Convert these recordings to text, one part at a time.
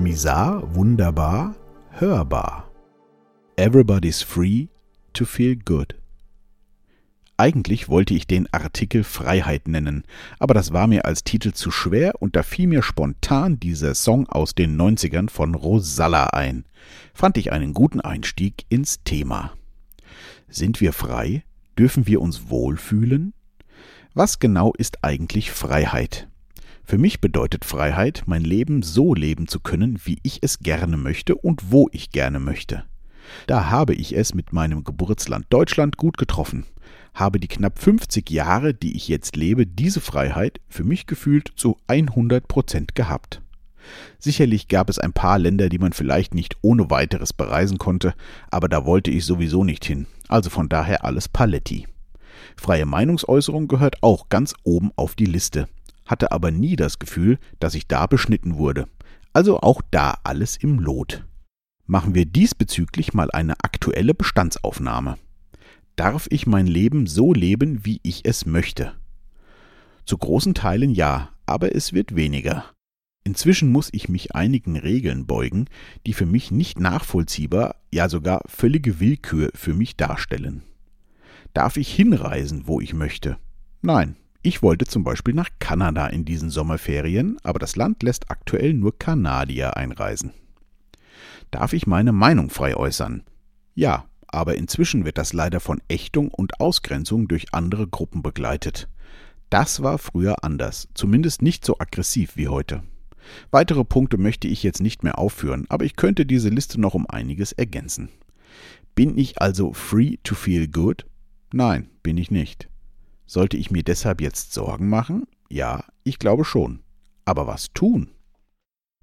Misar, wunderbar, hörbar. Everybody's free to feel good. Eigentlich wollte ich den Artikel Freiheit nennen, aber das war mir als Titel zu schwer und da fiel mir spontan dieser Song aus den 90ern von Rosalla ein. Fand ich einen guten Einstieg ins Thema. Sind wir frei? Dürfen wir uns wohlfühlen? Was genau ist eigentlich Freiheit? Für mich bedeutet Freiheit, mein Leben so leben zu können, wie ich es gerne möchte und wo ich gerne möchte. Da habe ich es mit meinem Geburtsland Deutschland gut getroffen habe die knapp 50 Jahre, die ich jetzt lebe, diese Freiheit für mich gefühlt zu 100 Prozent gehabt. Sicherlich gab es ein paar Länder, die man vielleicht nicht ohne weiteres bereisen konnte, aber da wollte ich sowieso nicht hin, also von daher alles Paletti. Freie Meinungsäußerung gehört auch ganz oben auf die Liste, hatte aber nie das Gefühl, dass ich da beschnitten wurde. Also auch da alles im Lot. Machen wir diesbezüglich mal eine aktuelle Bestandsaufnahme darf ich mein Leben so leben, wie ich es möchte? Zu großen Teilen ja, aber es wird weniger. Inzwischen muss ich mich einigen Regeln beugen, die für mich nicht nachvollziehbar, ja sogar völlige Willkür für mich darstellen. Darf ich hinreisen, wo ich möchte? Nein, ich wollte zum Beispiel nach Kanada in diesen Sommerferien, aber das Land lässt aktuell nur Kanadier einreisen. Darf ich meine Meinung frei äußern? Ja, aber inzwischen wird das leider von Ächtung und Ausgrenzung durch andere Gruppen begleitet. Das war früher anders, zumindest nicht so aggressiv wie heute. Weitere Punkte möchte ich jetzt nicht mehr aufführen, aber ich könnte diese Liste noch um einiges ergänzen. Bin ich also free to feel good? Nein, bin ich nicht. Sollte ich mir deshalb jetzt Sorgen machen? Ja, ich glaube schon. Aber was tun?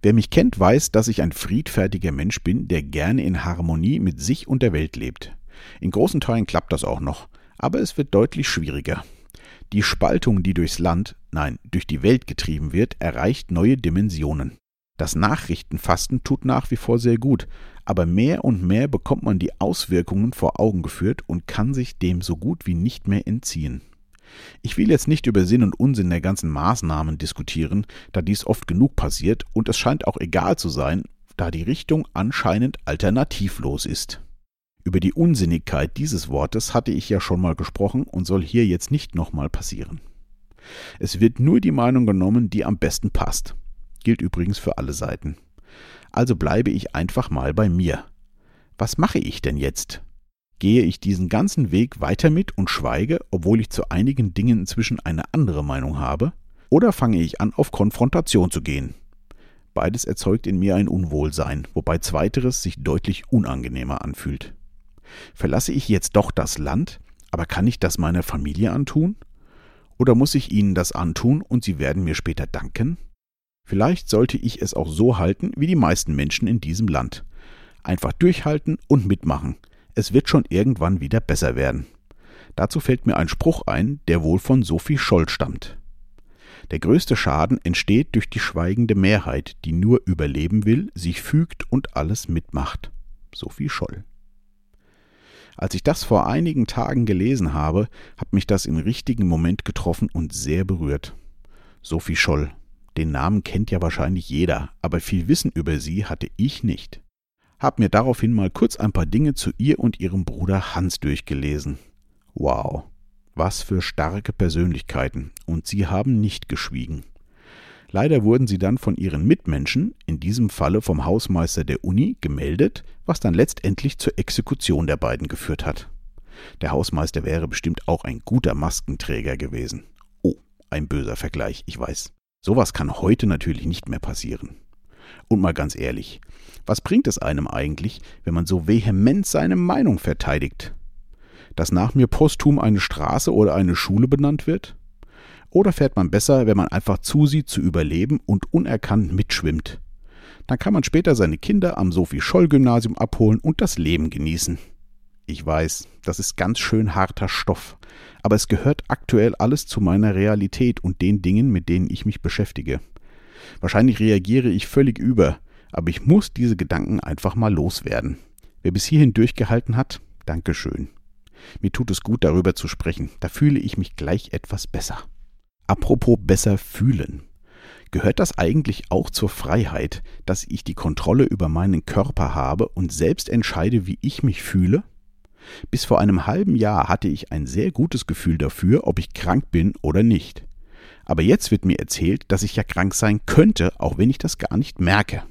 Wer mich kennt, weiß, dass ich ein friedfertiger Mensch bin, der gerne in Harmonie mit sich und der Welt lebt. In großen Teilen klappt das auch noch, aber es wird deutlich schwieriger. Die Spaltung, die durchs Land, nein, durch die Welt getrieben wird, erreicht neue Dimensionen. Das Nachrichtenfasten tut nach wie vor sehr gut, aber mehr und mehr bekommt man die Auswirkungen vor Augen geführt und kann sich dem so gut wie nicht mehr entziehen. Ich will jetzt nicht über Sinn und Unsinn der ganzen Maßnahmen diskutieren, da dies oft genug passiert und es scheint auch egal zu sein, da die Richtung anscheinend alternativlos ist. Über die Unsinnigkeit dieses Wortes hatte ich ja schon mal gesprochen und soll hier jetzt nicht nochmal passieren. Es wird nur die Meinung genommen, die am besten passt. Gilt übrigens für alle Seiten. Also bleibe ich einfach mal bei mir. Was mache ich denn jetzt? Gehe ich diesen ganzen Weg weiter mit und schweige, obwohl ich zu einigen Dingen inzwischen eine andere Meinung habe? Oder fange ich an, auf Konfrontation zu gehen? Beides erzeugt in mir ein Unwohlsein, wobei zweiteres sich deutlich unangenehmer anfühlt. Verlasse ich jetzt doch das Land, aber kann ich das meiner Familie antun? Oder muss ich ihnen das antun und sie werden mir später danken? Vielleicht sollte ich es auch so halten wie die meisten Menschen in diesem Land. Einfach durchhalten und mitmachen, es wird schon irgendwann wieder besser werden. Dazu fällt mir ein Spruch ein, der wohl von Sophie Scholl stammt. Der größte Schaden entsteht durch die schweigende Mehrheit, die nur überleben will, sich fügt und alles mitmacht. Sophie Scholl. Als ich das vor einigen Tagen gelesen habe, hat mich das im richtigen Moment getroffen und sehr berührt. Sophie Scholl. Den Namen kennt ja wahrscheinlich jeder, aber viel Wissen über sie hatte ich nicht hab mir daraufhin mal kurz ein paar Dinge zu ihr und ihrem Bruder Hans durchgelesen. Wow, was für starke Persönlichkeiten, und sie haben nicht geschwiegen. Leider wurden sie dann von ihren Mitmenschen, in diesem Falle vom Hausmeister der Uni, gemeldet, was dann letztendlich zur Exekution der beiden geführt hat. Der Hausmeister wäre bestimmt auch ein guter Maskenträger gewesen. Oh, ein böser Vergleich, ich weiß. Sowas kann heute natürlich nicht mehr passieren. Und mal ganz ehrlich, was bringt es einem eigentlich, wenn man so vehement seine Meinung verteidigt? Dass nach mir posthum eine Straße oder eine Schule benannt wird? Oder fährt man besser, wenn man einfach zusieht zu überleben und unerkannt mitschwimmt? Dann kann man später seine Kinder am Sophie-Scholl-Gymnasium abholen und das Leben genießen. Ich weiß, das ist ganz schön harter Stoff, aber es gehört aktuell alles zu meiner Realität und den Dingen, mit denen ich mich beschäftige. Wahrscheinlich reagiere ich völlig über, aber ich muss diese Gedanken einfach mal loswerden. Wer bis hierhin durchgehalten hat, Dankeschön. Mir tut es gut, darüber zu sprechen. Da fühle ich mich gleich etwas besser. Apropos besser fühlen. Gehört das eigentlich auch zur Freiheit, dass ich die Kontrolle über meinen Körper habe und selbst entscheide, wie ich mich fühle? Bis vor einem halben Jahr hatte ich ein sehr gutes Gefühl dafür, ob ich krank bin oder nicht. Aber jetzt wird mir erzählt, dass ich ja krank sein könnte, auch wenn ich das gar nicht merke.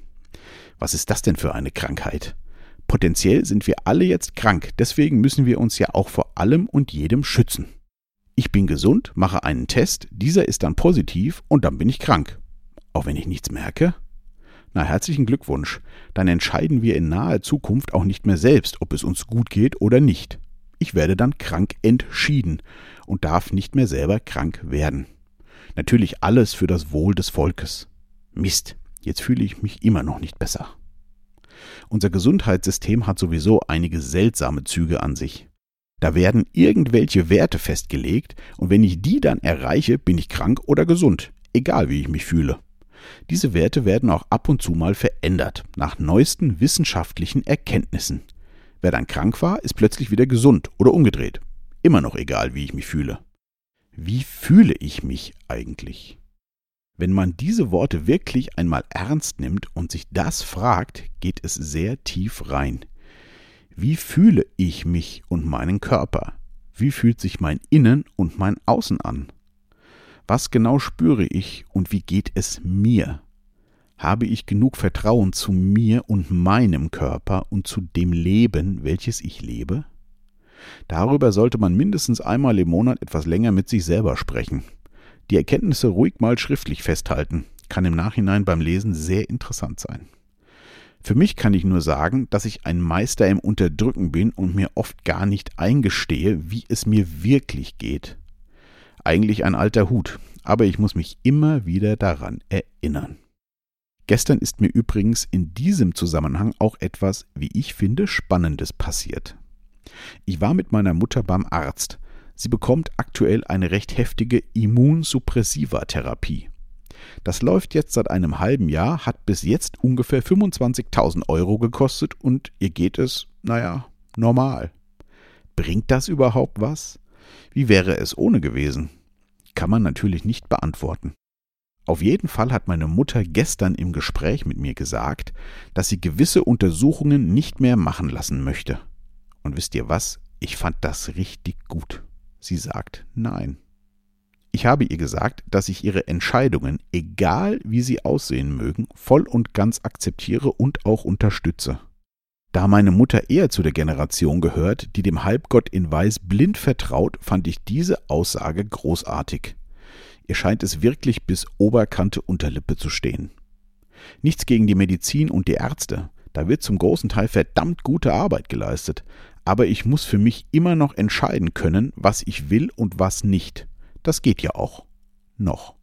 Was ist das denn für eine Krankheit? Potenziell sind wir alle jetzt krank, deswegen müssen wir uns ja auch vor allem und jedem schützen. Ich bin gesund, mache einen Test, dieser ist dann positiv und dann bin ich krank. Auch wenn ich nichts merke? Na, herzlichen Glückwunsch. Dann entscheiden wir in naher Zukunft auch nicht mehr selbst, ob es uns gut geht oder nicht. Ich werde dann krank entschieden und darf nicht mehr selber krank werden. Natürlich alles für das Wohl des Volkes. Mist, jetzt fühle ich mich immer noch nicht besser. Unser Gesundheitssystem hat sowieso einige seltsame Züge an sich. Da werden irgendwelche Werte festgelegt und wenn ich die dann erreiche, bin ich krank oder gesund, egal wie ich mich fühle. Diese Werte werden auch ab und zu mal verändert, nach neuesten wissenschaftlichen Erkenntnissen. Wer dann krank war, ist plötzlich wieder gesund oder umgedreht. Immer noch egal, wie ich mich fühle. Wie fühle ich mich eigentlich? Wenn man diese Worte wirklich einmal ernst nimmt und sich das fragt, geht es sehr tief rein. Wie fühle ich mich und meinen Körper? Wie fühlt sich mein Innen und mein Außen an? Was genau spüre ich und wie geht es mir? Habe ich genug Vertrauen zu mir und meinem Körper und zu dem Leben, welches ich lebe? Darüber sollte man mindestens einmal im Monat etwas länger mit sich selber sprechen. Die Erkenntnisse ruhig mal schriftlich festhalten, kann im Nachhinein beim Lesen sehr interessant sein. Für mich kann ich nur sagen, dass ich ein Meister im Unterdrücken bin und mir oft gar nicht eingestehe, wie es mir wirklich geht. Eigentlich ein alter Hut, aber ich muss mich immer wieder daran erinnern. Gestern ist mir übrigens in diesem Zusammenhang auch etwas, wie ich finde, Spannendes passiert. Ich war mit meiner Mutter beim Arzt. Sie bekommt aktuell eine recht heftige Immunsuppressiva-Therapie. Das läuft jetzt seit einem halben Jahr, hat bis jetzt ungefähr 25.000 Euro gekostet und ihr geht es, naja, normal. Bringt das überhaupt was? Wie wäre es ohne gewesen? Kann man natürlich nicht beantworten. Auf jeden Fall hat meine Mutter gestern im Gespräch mit mir gesagt, dass sie gewisse Untersuchungen nicht mehr machen lassen möchte. Und wisst ihr was? Ich fand das richtig gut. Sie sagt nein. Ich habe ihr gesagt, dass ich ihre Entscheidungen, egal wie sie aussehen mögen, voll und ganz akzeptiere und auch unterstütze. Da meine Mutter eher zu der Generation gehört, die dem Halbgott in Weiß blind vertraut, fand ich diese Aussage großartig. Ihr scheint es wirklich bis Oberkante Unterlippe zu stehen. Nichts gegen die Medizin und die Ärzte, da wird zum großen Teil verdammt gute Arbeit geleistet, aber ich muss für mich immer noch entscheiden können, was ich will und was nicht. Das geht ja auch. Noch.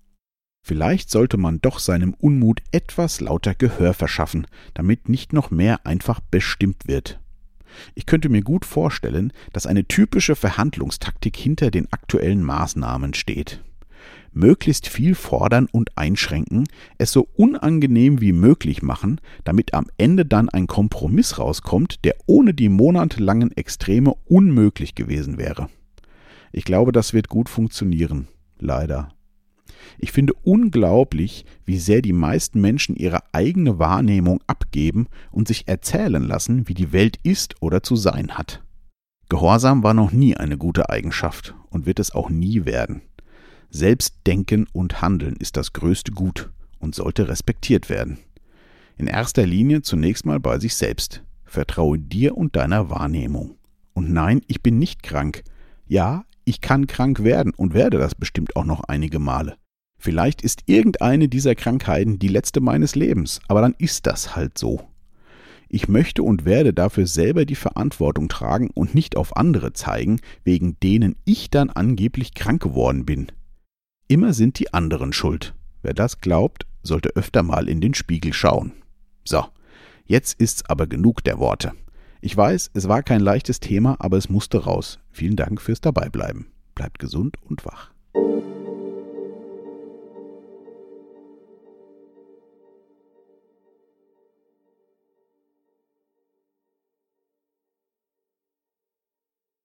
Vielleicht sollte man doch seinem Unmut etwas lauter Gehör verschaffen, damit nicht noch mehr einfach bestimmt wird. Ich könnte mir gut vorstellen, dass eine typische Verhandlungstaktik hinter den aktuellen Maßnahmen steht. Möglichst viel fordern und einschränken, es so unangenehm wie möglich machen, damit am Ende dann ein Kompromiss rauskommt, der ohne die monatelangen Extreme unmöglich gewesen wäre. Ich glaube, das wird gut funktionieren. Leider. Ich finde unglaublich, wie sehr die meisten Menschen ihre eigene Wahrnehmung abgeben und sich erzählen lassen, wie die Welt ist oder zu sein hat. Gehorsam war noch nie eine gute Eigenschaft und wird es auch nie werden. Selbstdenken und Handeln ist das größte Gut und sollte respektiert werden. In erster Linie zunächst mal bei sich selbst. Vertraue dir und deiner Wahrnehmung. Und nein, ich bin nicht krank. Ja, ich kann krank werden und werde das bestimmt auch noch einige Male. Vielleicht ist irgendeine dieser Krankheiten die letzte meines Lebens, aber dann ist das halt so. Ich möchte und werde dafür selber die Verantwortung tragen und nicht auf andere zeigen, wegen denen ich dann angeblich krank geworden bin. Immer sind die anderen schuld. Wer das glaubt, sollte öfter mal in den Spiegel schauen. So, jetzt ist's aber genug der Worte. Ich weiß, es war kein leichtes Thema, aber es musste raus. Vielen Dank fürs Dabeibleiben. Bleibt gesund und wach.